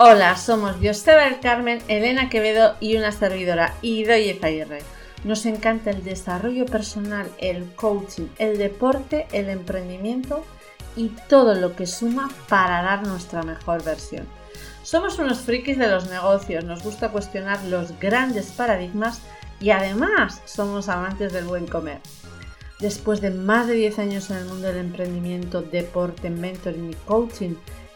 Hola, somos del Carmen, Elena Quevedo y una servidora, Idoye Zaguirre. Nos encanta el desarrollo personal, el coaching, el deporte, el emprendimiento y todo lo que suma para dar nuestra mejor versión. Somos unos frikis de los negocios, nos gusta cuestionar los grandes paradigmas y además somos amantes del buen comer. Después de más de 10 años en el mundo del emprendimiento, deporte, mentoring y coaching,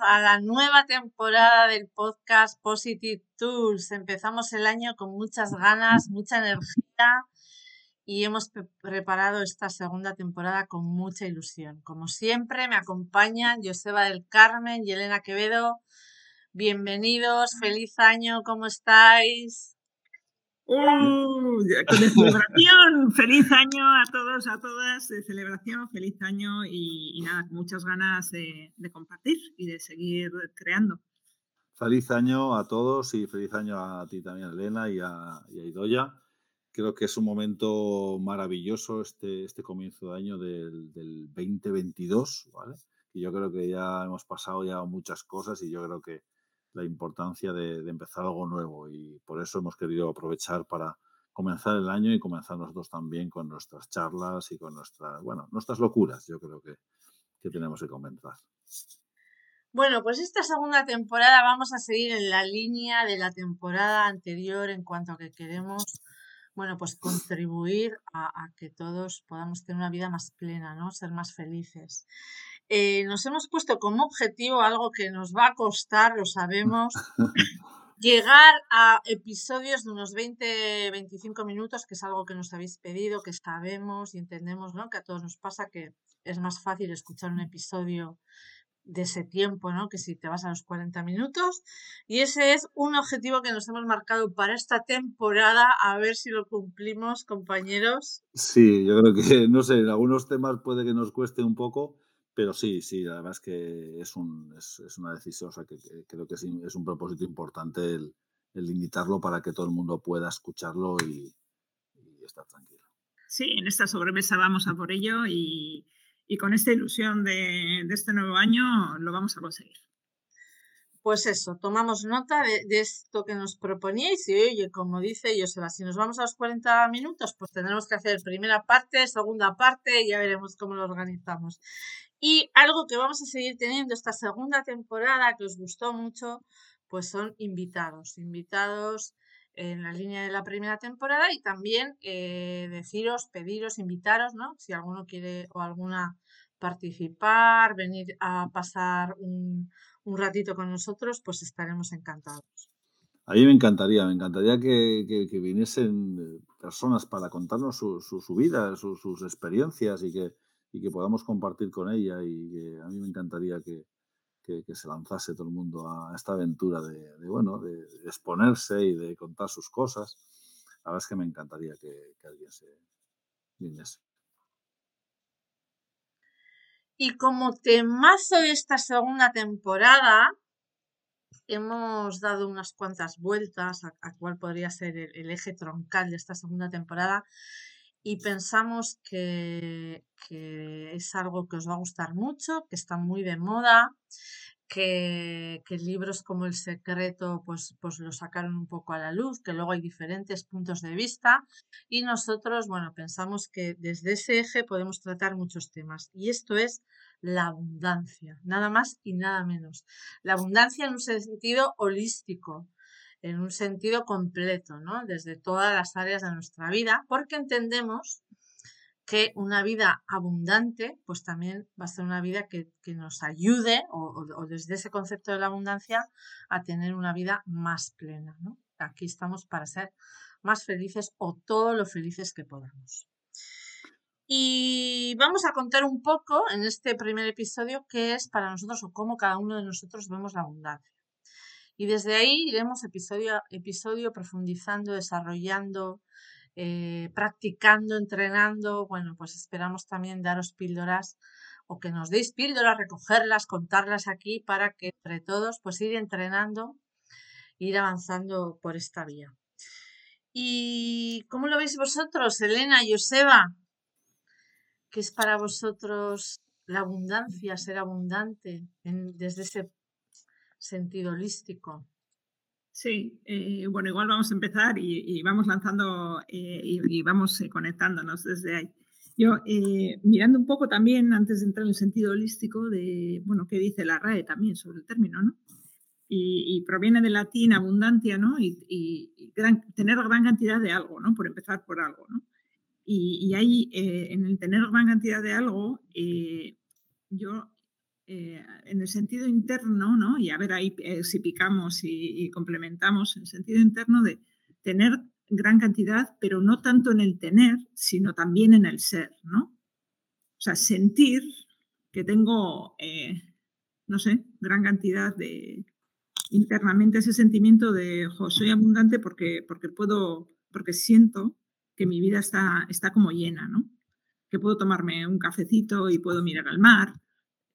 A la nueva temporada del podcast Positive Tools. Empezamos el año con muchas ganas, mucha energía y hemos preparado esta segunda temporada con mucha ilusión. Como siempre, me acompañan Joseba del Carmen y Elena Quevedo. Bienvenidos, feliz año, ¿cómo estáis? ¡Uh! Con celebración, feliz año a todos, a todas, de celebración, feliz año y, nada, muchas ganas de, compartir y de seguir creando. Feliz año a todos y feliz año a ti también, Elena, y a, Idoya. Creo que es un momento maravilloso este, este comienzo de año del, del 2022, ¿vale? Y yo creo que ya hemos pasado ya muchas cosas y yo creo que la importancia de, empezar algo nuevo y por eso hemos querido aprovechar para comenzar el año y comenzar nosotros también con nuestras charlas y con nuestras, bueno, nuestras locuras, yo creo que, que tenemos que comenzar. Bueno, pues esta segunda temporada vamos a seguir en la línea de la temporada anterior en cuanto a que queremos, bueno, pues contribuir a, a que todos podamos tener una vida más plena, ¿no? Ser más felices. Eh, nos hemos puesto como objetivo algo que nos va a costar, lo sabemos, llegar a episodios de unos 20-25 minutos, que es algo que nos habéis pedido, que sabemos y entendemos, ¿no? Que a todos nos pasa que es más fácil escuchar un episodio de ese tiempo, ¿no? Que si te vas a los 40 minutos. Y ese es un objetivo que nos hemos marcado para esta temporada. A ver si lo cumplimos, compañeros. Sí, yo creo que, no sé, en algunos temas puede que nos cueste un poco, pero sí, sí, además que es, un, es, es una decisión, o sea, que, creo que es, es, un propósito importante el, el, limitarlo para que todo el mundo pueda escucharlo y, estar tranquilo. Sí, en esta sobremesa vamos a por ello y, y con esta ilusión de, de, este nuevo año lo vamos a conseguir. Pues eso, tomamos nota de, de esto que nos proponíais y oye, como dice Joseba, si nos vamos a los 40 minutos, pues tendremos que hacer primera parte, segunda parte y ya veremos cómo lo organizamos. Y algo que vamos a seguir teniendo esta segunda temporada que os gustó mucho, pues son invitados, invitados en la línea de la primera temporada y también eh, deciros, pediros, invitaros, ¿no? Si alguno quiere o alguna participar, venir a pasar un, ratito con nosotros, pues estaremos encantados. A mí me encantaría, me encantaría que, viniesen personas para contarnos su, su, vida, sus experiencias y que, y que podamos compartir con ella y que a mí me encantaría que, que, se lanzase todo el mundo a esta aventura de, bueno, de, exponerse y de contar sus cosas. La verdad es que me encantaría que, alguien se viniese. Y como temazo de esta segunda temporada, hemos dado unas cuantas vueltas a, cuál podría ser el, eje troncal de esta segunda temporada y pensamos que, es algo que os va a gustar mucho, que está muy de moda, que, libros como El Secreto pues, pues lo sacaron un poco a la luz, que luego hay diferentes puntos de vista y nosotros, bueno, pensamos que desde ese eje podemos tratar muchos temas y esto es la abundancia, nada más y nada menos. La abundancia en un sentido holístico, en un sentido completo, ¿no? Desde todas las áreas de nuestra vida, porque entendemos que una vida abundante, pues también va a ser una vida que, nos ayude, o, desde ese concepto de la abundancia, a tener una vida más plena. Aquí estamos para ser más felices o todo lo felices que podamos. Y vamos a contar un poco en este primer episodio qué es para nosotros o cómo cada uno de nosotros vemos la abundancia. Y desde ahí iremos episodio a episodio profundizando, desarrollando, eh, practicando, entrenando. Bueno, pues esperamos también daros píldoras o que nos deis píldoras, recogerlas, contarlas aquí para que entre todos pues ir entrenando, ir avanzando por esta vía. ¿Y cómo lo veis vosotros, Elena, Joseba? ¿Qué es para vosotros la abundancia, ser abundante desde ese sentido holístico? Sí, eh, bueno, igual vamos a empezar y, vamos lanzando eh, y, vamos eh, conectándonos desde ahí. Yo, mirando un poco también, antes de entrar en el sentido holístico, de, bueno, qué dice la RAE también sobre el término, ¿no? Y, proviene del latín abundancia, ¿no? Y, tener gran cantidad de algo, ¿no? Por empezar por algo, ¿no? Y, ahí, en el tener gran cantidad de algo, yo eh, en el sentido interno, ¿no? Y a ver ahí eh, si picamos y, complementamos, en el sentido interno de tener gran cantidad, pero no tanto en el tener, sino también en el ser, ¿no? O sea, sentir que tengo, eh, no sé, gran cantidad de, internamente ese sentimiento de, soy abundante porque, porque puedo, porque siento que mi vida está, está como llena, ¿no? Que puedo tomarme un cafecito y puedo mirar al mar,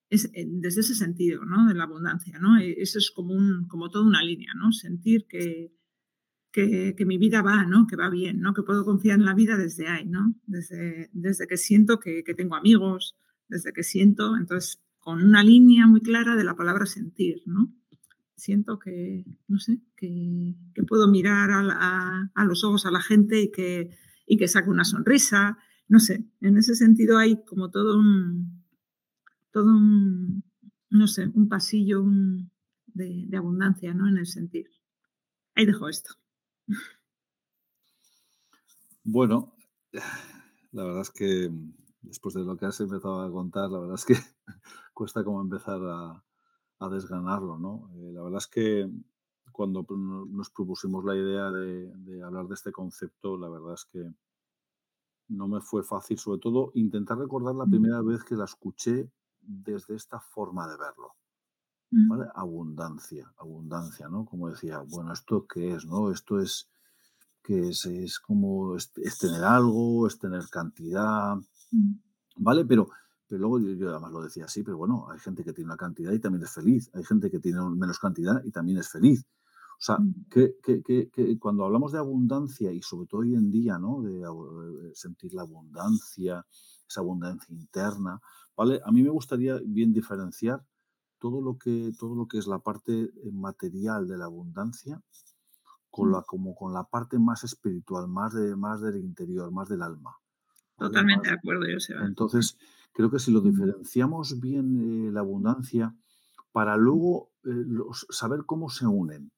es, eh, desde ese sentido, ¿no? De la abundancia, ¿no? E, eso es como, un, como toda una línea, ¿no? Sentir que, que, mi vida va, ¿no? Que va bien, ¿no? Que puedo confiar en la vida desde ahí, ¿no? Desde, desde que siento que, que tengo amigos, desde que siento, entonces, con una línea muy clara de la palabra sentir, ¿no? Siento que, no sé, que, que puedo mirar a, a, los ojos a la gente y que, y que saque una sonrisa, no sé, en ese sentido hay como todo un, todo un, no sé, un pasillo de, abundancia, ¿no? En el sentir. Ahí dejo esto. Bueno, la verdad es que después de lo que has empezado a contar, la verdad es que cuesta como empezar a, desganarlo, ¿no? Eh, la verdad es que cuando nos propusimos la idea de, de, hablar de este concepto, la verdad es que no me fue fácil, sobre todo intentar recordar la primera vez que la escuché desde esta forma de verlo. ¿vale? Abundancia, abundancia, ¿no? Como decía, bueno, ¿esto qué es, no? Esto es que es, es como es, tener algo, es tener cantidad, ¿vale? Pero, pero luego yo, además lo decía así, pero bueno, hay gente que tiene una cantidad y también es feliz, hay gente que tiene menos cantidad y también es feliz. O sea, que, que, que, cuando hablamos de abundancia y sobre todo hoy en día, ¿no? De, de sentir la abundancia, esa abundancia interna, a mí me gustaría bien diferenciar todo lo que, todo lo que es la parte eh, material de la abundancia con la, como con la parte más espiritual, más, de, más del interior, más del alma. Totalmente de acuerdo, yo sé. Entonces, creo que si lo diferenciamos bien eh, la abundancia, para luego eh, saber cómo se unen,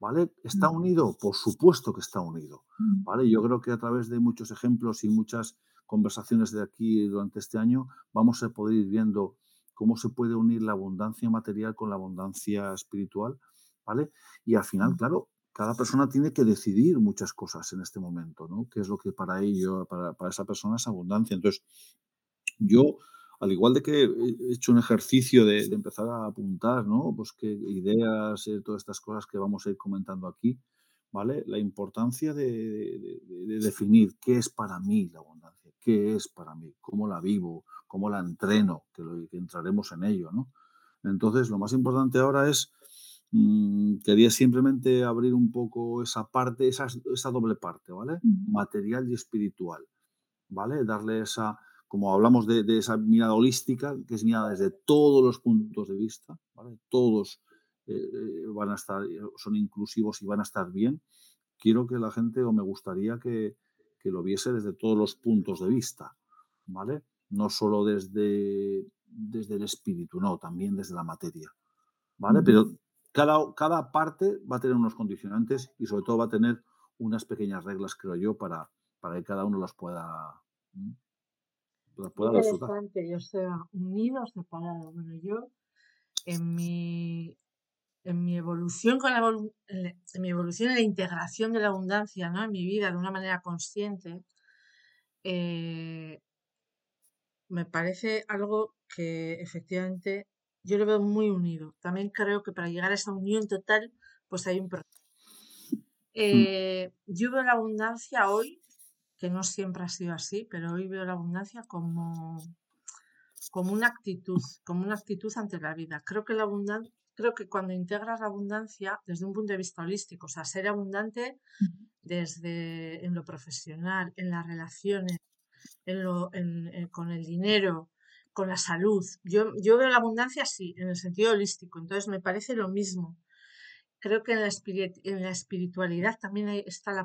¿vale? ¿Está unido? Por supuesto que está unido, ¿vale? Yo creo que a través de muchos ejemplos y muchas conversaciones de aquí durante este año, vamos a poder ir viendo cómo se puede unir la abundancia material con la abundancia espiritual, ¿vale? Y al final, claro, cada persona tiene que decidir muchas cosas en este momento, ¿no? ¿Qué es lo que para ello, para, esa persona es abundancia? Entonces, yo, al igual de que he hecho un ejercicio de, empezar a apuntar, ¿no? Pues qué ideas, eh, todas estas cosas que vamos a ir comentando aquí, ¿vale? La importancia de, de definir qué es para mí la abundancia qué es para mí, cómo la vivo, cómo la entreno, que, entraremos en ello, ¿no? Entonces, lo más importante ahora es, mmm, quería simplemente abrir un poco esa parte, esa, esa doble parte, ¿vale? Material y espiritual, ¿vale? Darle esa, como hablamos de, esa mirada holística, que es mirada desde todos los puntos de vista, ¿vale? Todos eh, eh, van a estar, son inclusivos y van a estar bien. Quiero que la gente, o me gustaría que, que lo viese desde todos los puntos de vista, ¿vale? No solo desde, desde el espíritu, no, también desde la materia, ¿vale? Pero cada, cada parte va a tener unos condicionantes y sobre todo va a tener unas pequeñas reglas, creo yo, para, para que cada uno los pueda, pueda Interesante, yo sea unido o separado. Bueno, yo en mi en mi evolución con la en mi evolución en la integración de la abundancia ¿no? en mi vida de una manera consciente, eh, me parece algo que efectivamente yo lo veo muy unido. También creo que para llegar a esa unión total, pues hay un proceso. Mm. Eh, yo veo la abundancia hoy, que no siempre ha sido así, pero hoy veo la abundancia como, como una actitud, como una actitud ante la vida. Creo que la abundancia, creo que cuando integras la abundancia desde un punto de vista holístico, o sea, ser abundante desde en lo profesional, en las relaciones, en lo, en- en- con el dinero, con la salud. Yo, yo veo la abundancia así, en el sentido holístico, entonces me parece lo mismo. Creo que en la, en la espiritualidad también hay- está la...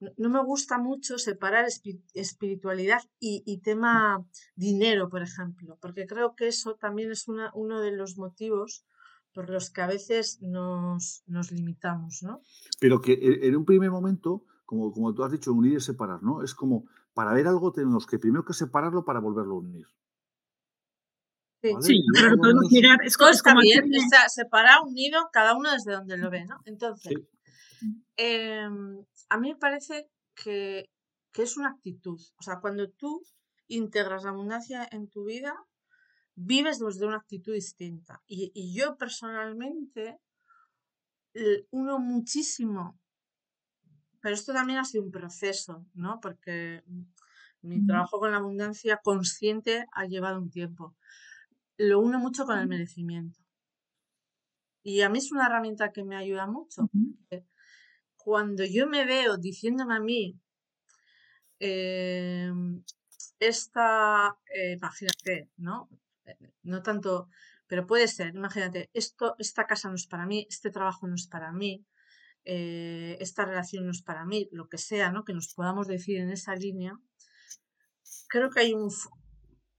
No, no me gusta mucho separar espi- espiritualidad y, y tema dinero, por ejemplo, porque creo que eso también es una, uno de los motivos por los que a veces nos, nos limitamos, ¿no? Pero que e- en un primer momento, como, como tú has dicho, unir y separar, ¿no? Es como, para ver algo tenemos que primero que separarlo para volverlo a unir. Sí. que luego podemos llegar. Es, co- Todo es como bien, hacerle- está separado, unido, cada uno desde donde lo ve, ¿no? Entonces, Sí. em, a mí me parece que, que es una actitud. O sea, cuando tú integras la abundancia en tu vida, vives desde una actitud distinta. Y, y yo personalmente uno muchísimo, pero esto también ha sido un proceso, ¿no? Porque mi trabajo con la abundancia consciente ha llevado un tiempo. Lo uno mucho con el merecimiento. Y a mí es una herramienta que me ayuda mucho. Cuando yo me veo diciéndome a mí, em, esta, eh, imagínate, ¿no? No tanto, pero puede ser, imagínate, esto, esta casa no es para mí, este trabajo no es para mí, eh, esta relación no es para mí, lo que sea, ¿no? Que nos podamos decir en esa línea. Creo que hay un,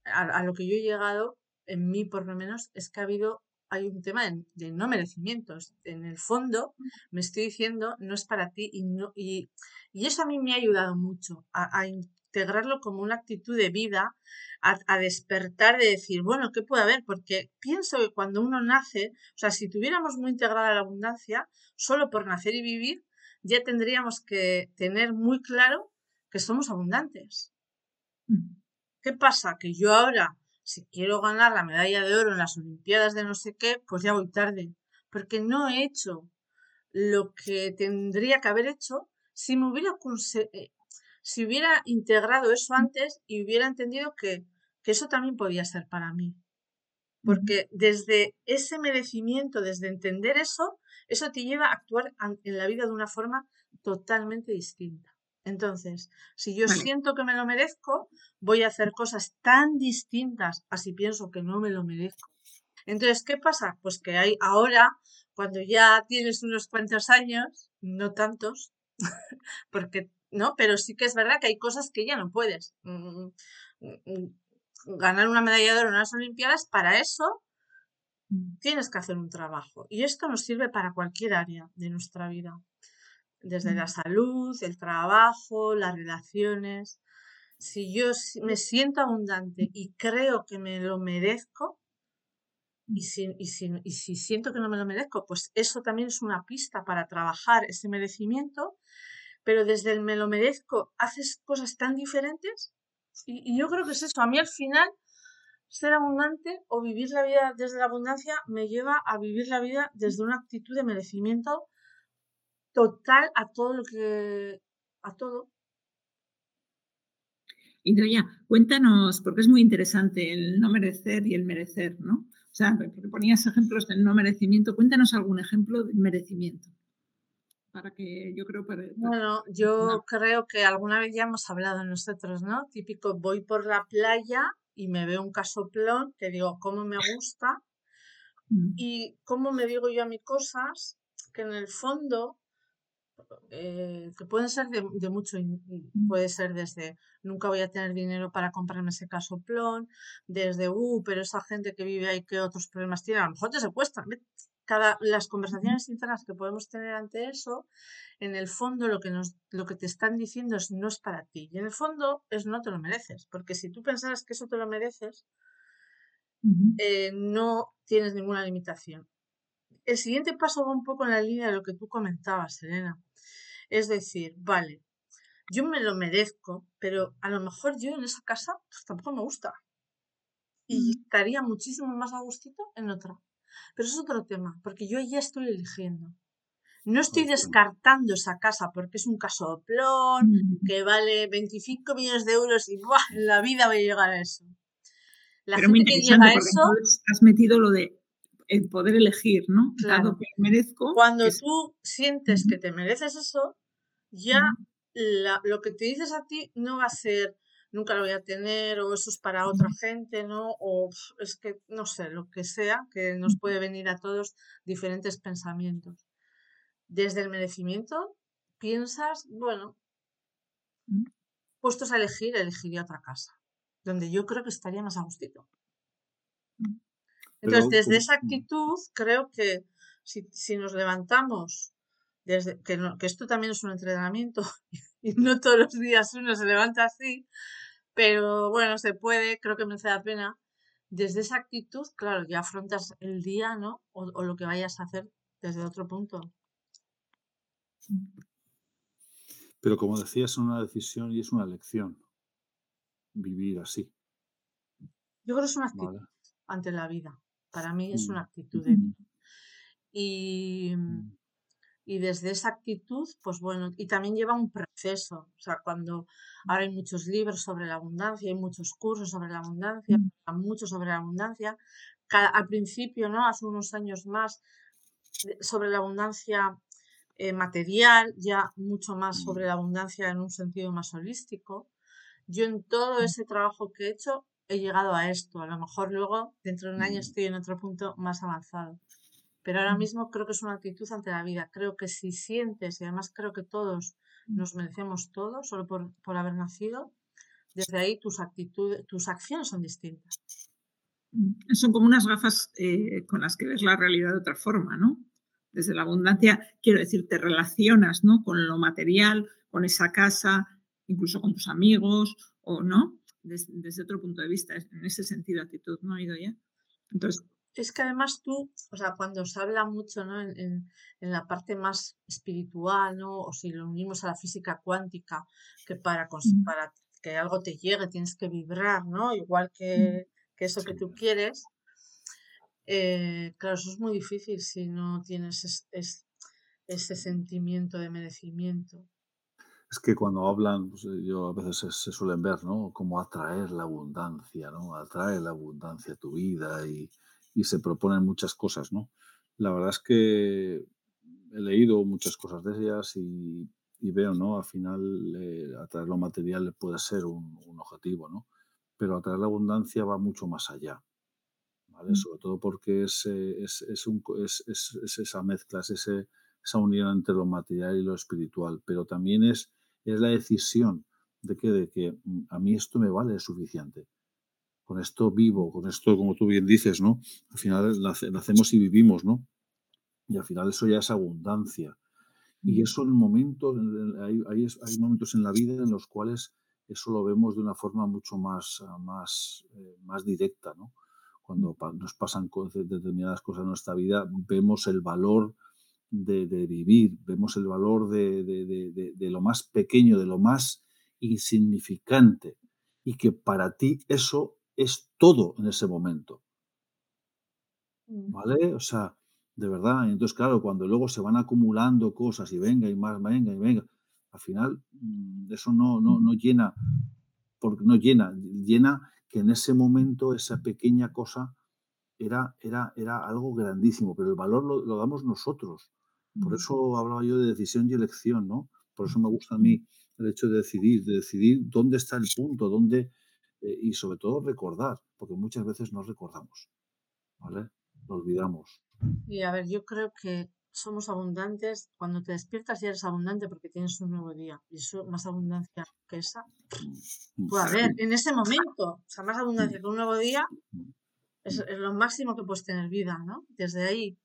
a, a lo que yo he llegado, en mí por lo menos, es que ha habido, hay un tema de, no merecimientos. En el fondo, me estoy diciendo, no es para ti y, no, y, y eso a mí me ha ayudado mucho a integrarlo como una actitud de vida, a, a despertar de decir, bueno, ¿qué puede haber? Porque pienso que cuando uno nace, o sea, si tuviéramos muy integrada la abundancia, solo por nacer y vivir, ya tendríamos que tener muy claro que somos abundantes. Ujú. ¿Qué pasa? Que yo ahora, si quiero ganar la medalla de oro en las Olimpiadas de no sé qué, pues ya voy tarde, porque no he hecho lo que tendría que haber hecho si me hubiera eh, si hubiera integrado eso antes y hubiera entendido que, que eso también podía ser para mí. Porque desde ese merecimiento, desde entender eso, eso te lleva a actuar en la vida de una forma totalmente distinta. Entonces, si yo Vale. siento que me lo merezco, voy a hacer cosas tan distintas a si pienso que no me lo merezco. Entonces, ¿qué pasa? Pues que hay ahora, cuando ya tienes unos cuantos años, no tantos, porque no, pero sí que es verdad que hay cosas que ya no puedes. Mm, mm, mm, Ganar una medalla de oro en las Olimpiadas, para eso tienes que hacer un trabajo. Y esto nos sirve para cualquier área de nuestra vida. Desde la salud, el trabajo, las relaciones. Si yo me siento abundante y creo que me lo merezco, y si, y, si, y si siento que no me lo merezco, pues eso también es una pista para trabajar ese merecimiento. Pero desde el me lo merezco, haces cosas tan diferentes. Y, yo creo que es eso. A mí al final, ser abundante o vivir la vida desde la abundancia me lleva a vivir la vida desde una actitud de merecimiento total a todo lo que. a todo. Y Doya, cuéntanos, porque es muy interesante el no merecer y el merecer, ¿no? O sea, porque ponías ejemplos del no merecimiento. Cuéntanos algún ejemplo del merecimiento. Para que yo creo para, para- Bueno, yo creo que alguna vez ya hemos hablado nosotros, ¿no? Típico, voy por la playa y me veo un casoplón que digo, ¿cómo me gusta? Mm, Y cómo me digo yo a mí cosas que en el fondo eh, que pueden ser de, de mucho, in- puede ser desde nunca voy a tener dinero para comprarme ese casoplón, desde uh, pero esa gente que vive ahí, ¿qué otros problemas tiene? A lo mejor te secuestran. Las conversaciones internas que podemos tener ante eso, en el fondo lo que, nos, lo que te están diciendo es no es para ti. Y en el fondo es no te lo mereces, porque si tú pensaras que eso te lo mereces, eh, no tienes ninguna limitación. El siguiente paso va un poco en la línea de lo que tú comentabas, Elena. Es decir, vale, yo me lo merezco, pero a lo mejor yo en esa casa pues, tampoco me gusta. y estaría muchísimo más a gustito en otra. Pero es otro tema, porque yo ya estoy eligiendo. No estoy descartando esa casa porque es un casoplón que vale 25 millones de euros y ¡buah! en la vida voy a llegar a eso. La gente que llega a eso. Has metido lo de el poder elegir, ¿no? Claro. que merezco. Cuando tú sientes que te mereces eso, ya lo que te dices a ti no va a ser nunca lo voy a tener o eso es para otra gente, ¿no? O es que, no sé, lo que sea, que nos puede venir a todos diferentes pensamientos. Desde el merecimiento, piensas, bueno, puestos a elegir, elegiría otra casa, donde yo creo que estaría más a gustito. Entonces, desde esa actitud, creo que si, si nos levantamos, desde, que, que esto también es un entrenamiento y no todos los días uno se levanta así, pero bueno, se puede, creo que merece la pena. Desde esa actitud, claro, ya afrontas el día, ¿no? O, o lo que vayas a hacer desde otro punto. Pero como decías, es una decisión y es una elección vivir así. Yo creo que es una actitud ante la vida. Para mí es una mm. actitud Y, mm. Y desde esa actitud, pues bueno, y también lleva un proceso. O sea, cuando ahora hay muchos libros sobre la abundancia, hay muchos cursos sobre la abundancia, mm. mucho sobre la abundancia. al principio, ¿no? Hace unos años más, sobre la abundancia eh, material, ya mucho más sobre la abundancia en un sentido más holístico. Yo en todo ese trabajo que he hecho he llegado a esto. A lo mejor luego, dentro de un año, estoy en otro punto más avanzado. Pero ahora mismo creo que es una actitud ante la vida. Creo que si sientes, y además creo que todos nos merecemos todo solo por, por haber nacido, desde ahí tus actitudes, tus acciones son distintas. Son como unas gafas eh, con las que ves la realidad de otra forma, ¿no? Desde la abundancia, quiero decir, te relacionas, ¿no? Con lo material, con esa casa, incluso con tus amigos, o no, desde, otro punto de vista, en ese sentido, actitud, ¿no, ha ido ya? Entonces, es que además tú, o sea, cuando se habla mucho ¿no? en, en, la parte más espiritual, ¿no? o si lo unimos a la física cuántica, que para, para que algo te llegue tienes que vibrar, ¿no? igual que, que eso que tú quieres, eh, claro, eso es muy difícil si no tienes ese sentimiento de merecimiento. Es que cuando hablan, pues, eh, yo a veces se, suelen ver, ¿no? Como atraer la abundancia, ¿no? Atrae la abundancia a tu vida y, y, se proponen muchas cosas, ¿no? La verdad es que he leído muchas cosas de ellas y, y veo, ¿no? Al final, eh, atraer lo material puede ser un, un, objetivo, ¿no? Pero atraer la abundancia va mucho más allá, ¿vale? Mm. Sobre todo porque es, eh, es, es, un, es, es esa mezcla, es ese, esa unión entre lo material y lo espiritual, pero también es es la decisión de que, de que mm, a mí esto me vale suficiente. Con esto vivo, con esto, como tú bien dices, ¿no? Al final nacemos y vivimos, ¿no? Y al final eso ya es abundancia. Y eso en momentos, hay, hay, hay momentos en la vida en los cuales eso lo vemos de una forma mucho más, más, eh, más directa, ¿no? Cuando nos pasan determinadas cosas en nuestra vida, vemos el valor de, vivir, vemos el valor de, lo más pequeño, de lo más insignificante, y que para ti eso es todo en ese momento. Mm. ¿Vale? O sea, de verdad. Entonces, claro, cuando luego se van acumulando cosas y venga y más, venga y venga, al final mm, eso no, no, no llena, porque no llena, llena que en ese momento esa pequeña cosa era, era, era algo grandísimo, pero el valor lo damos nosotros. Por eso hablaba yo de decisión y elección, ¿no? Por eso me gusta a mí el hecho de decidir, de decidir dónde está el punto, dónde, eh, y sobre todo recordar, porque muchas veces no recordamos, ¿vale? Lo olvidamos. Y a ver, yo creo que somos abundantes, cuando te despiertas ya eres abundante porque tienes un nuevo día, y eso, más abundancia que esa, mm, puede haber en ese momento, o sea, más abundancia que un nuevo día, es, es lo máximo que puedes tener vida, ¿no? Desde ahí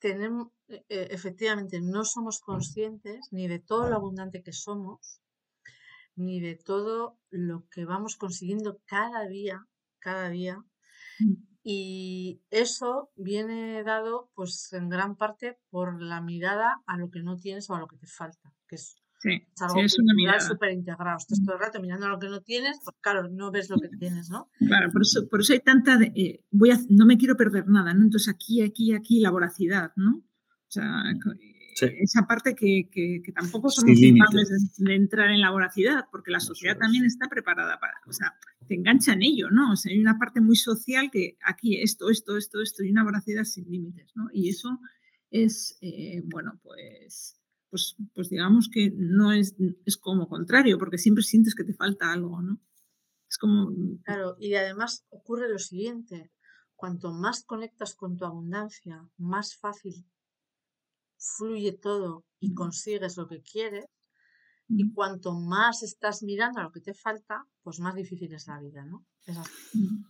tenemos, e, e, efectivamente, no somos conscientes ni de todo lo abundante que somos, ni de todo lo que vamos consiguiendo cada día, cada día. Mm. Y eso viene dado, pues, en gran parte por la mirada a lo que no tienes o a lo que te falta, que es Sí, Es algo es una mirada. súper integrado. Estás todo el rato mirando lo que no tienes, pues claro, no ves lo que tienes, ¿no? Claro, por eso, por eso hay tanta, de, eh, voy a, no me quiero perder nada, ¿no? Entonces aquí, aquí, aquí la voracidad, ¿no? O sea, sí. esa parte que, que, que tampoco somos capaces de, de, entrar en la voracidad, porque la sociedad también está preparada para, o sea, te engancha en ello, ¿no? O sea, hay una parte muy social que aquí esto, esto, esto, esto, y una voracidad sin límites, ¿no? Y eso es, eh, bueno, pues pues, pues digamos que no es, es como contrario, porque siempre sientes que te falta algo, ¿no? Es como... Claro, y además ocurre lo siguiente, cuanto más conectas con tu abundancia, más fácil fluye todo y consigues lo que quieres, y cuanto más estás mirando a lo que te falta, pues más difícil es la vida, ¿no? Es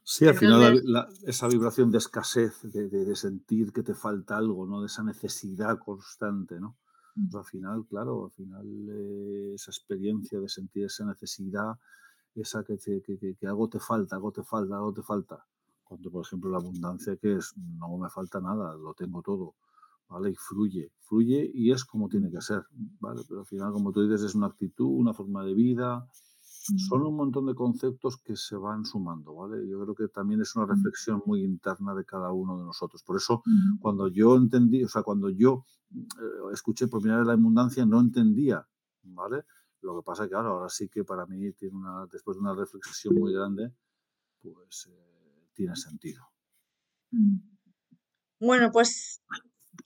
sí, al final la, la, esa vibración de escasez, de, de, de, sentir que te falta algo, ¿no? De esa necesidad constante, ¿no? Pues al final, claro, al final eh, esa experiencia de sentir esa necesidad, esa que, te, que, que, que, algo te falta, algo te falta, algo te falta. Cuando, por ejemplo, la abundancia que es, no me falta nada, lo tengo todo, ¿vale? Y fluye, fluye y es como tiene que ser, ¿vale? Pero al final, como tú dices, es una actitud, una forma de vida, son un montón de conceptos que se van sumando, ¿vale? Yo creo que también es una reflexión muy interna de cada uno de nosotros. Por eso, cuando yo entendí, o sea, cuando yo eh, escuché por primera vez la abundancia, no entendía, ¿vale? Lo que pasa es que, ahora sí que para mí, tiene una, después de una reflexión muy grande, pues eh, tiene sentido. Bueno, pues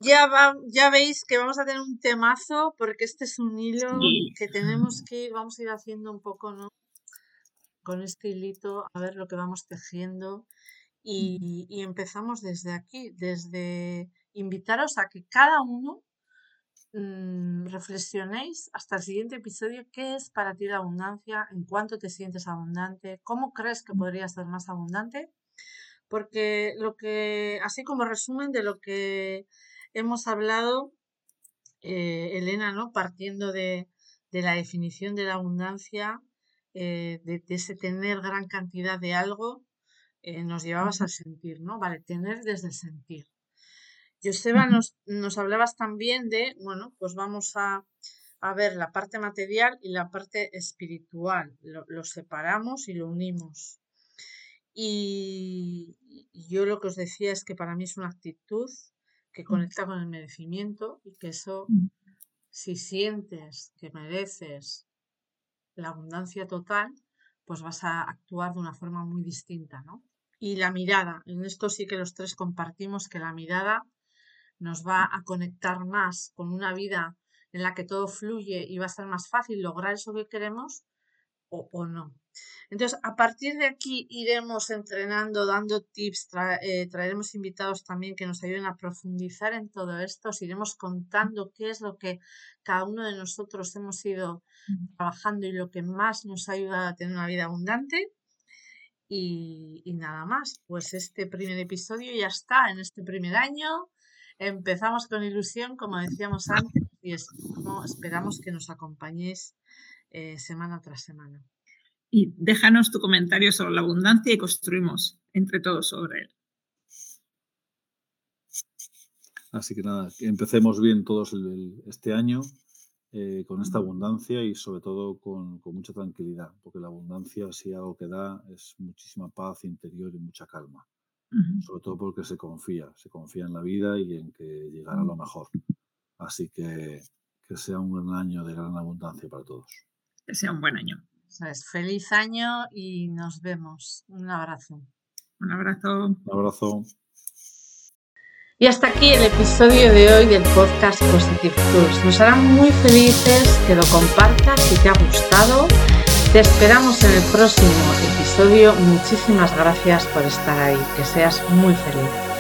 ya, va, ya veis que vamos a tener un temazo porque este es un hilo sí. que tenemos que ir, vamos a ir haciendo un poco, ¿no? Con este hilito, a ver lo que vamos tejiendo. Y, y empezamos desde aquí, desde invitaros a que cada uno mmm, reflexionéis hasta el siguiente episodio qué es para ti la abundancia, en cuánto te sientes abundante, cómo crees que podrías ser más abundante. Porque lo que, así como resumen de lo que hemos hablado, eh, Elena, ¿no? Partiendo de, de, la definición de la abundancia, eh, de, de, ese tener gran cantidad de algo, eh, nos llevabas al sentir, ¿no? Vale, tener desde el sentir. Joseba, nos, nos hablabas también de, bueno, pues vamos a, a, ver la parte material y la parte espiritual. Lo, lo separamos y lo unimos. Y, y yo lo que os decía es que para mí es una actitud que conecta con el merecimiento y que eso, si sientes que mereces la abundancia total, pues vas a actuar de una forma muy distinta, ¿no? Y la mirada, en esto sí que los tres compartimos que la mirada nos va a conectar más con una vida en la que todo fluye y va a ser más fácil lograr eso que queremos o, o no. Entonces, a partir de aquí iremos entrenando, dando tips, tra eh, traeremos invitados también que nos ayuden a profundizar en todo esto, os iremos contando qué es lo que cada uno de nosotros hemos ido trabajando y lo que más nos ha ayudado a tener una vida abundante. Y, y nada más, pues este primer episodio ya está en este primer año. Empezamos con ilusión, como decíamos antes, y es, no, esperamos que nos acompañéis eh, semana tras semana y déjanos tu comentario sobre la abundancia y construimos entre todos sobre él. Así que nada, que empecemos bien todos el, el, este año eh, con esta abundancia y sobre todo con, con, mucha tranquilidad, porque la abundancia si algo que da es muchísima paz interior y mucha calma. Uh -huh. Sobre todo porque se confía, se confía en la vida y en que llegará lo mejor. Así que que sea un buen año de gran abundancia para todos. Que sea un buen año. ¿Sabes? Feliz año y nos vemos. Un abrazo. Un abrazo. Un abrazo. Y hasta aquí el episodio de hoy del podcast Positive Tools. Nos hará muy felices que lo compartas si te ha gustado. Te esperamos en el próximo episodio. Muchísimas gracias por estar ahí. Que seas muy feliz.